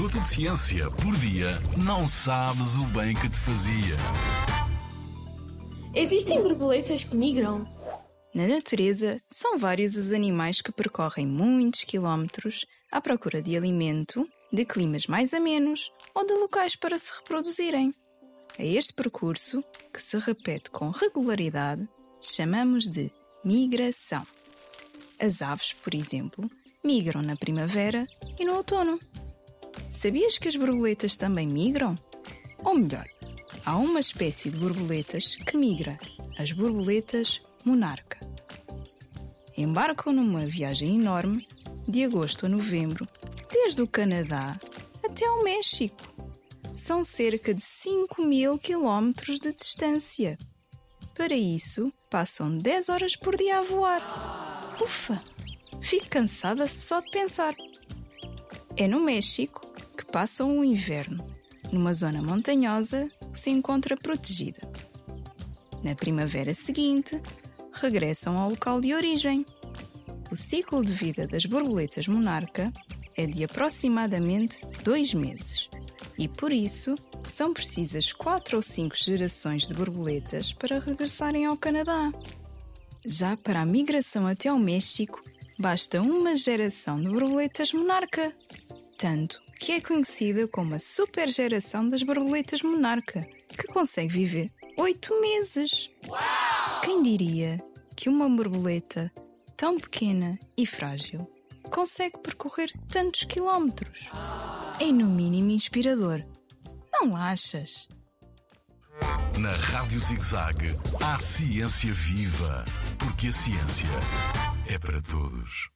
minuto de ciência por dia, não sabes o bem que te fazia. Existem borboletas que migram? Na natureza, são vários os animais que percorrem muitos quilómetros à procura de alimento, de climas mais amenos ou de locais para se reproduzirem. A este percurso, que se repete com regularidade, chamamos de migração. As aves, por exemplo, migram na primavera e no outono. Sabias que as borboletas também migram? Ou melhor, há uma espécie de borboletas que migra, as borboletas monarca. Embarcam numa viagem enorme de agosto a novembro, desde o Canadá até ao México. São cerca de 5 mil quilómetros de distância. Para isso, passam 10 horas por dia a voar. Ufa! Fico cansada só de pensar. É no México passam o inverno, numa zona montanhosa que se encontra protegida. Na primavera seguinte, regressam ao local de origem. O ciclo de vida das borboletas monarca é de aproximadamente dois meses e, por isso, são precisas quatro ou cinco gerações de borboletas para regressarem ao Canadá. Já para a migração até ao México, basta uma geração de borboletas monarca, tanto que é conhecida como a super geração das borboletas monarca, que consegue viver oito meses. Quem diria que uma borboleta tão pequena e frágil consegue percorrer tantos quilómetros? É no mínimo inspirador. Não achas? Na Rádio ZigZag, há ciência viva, porque a ciência é para todos.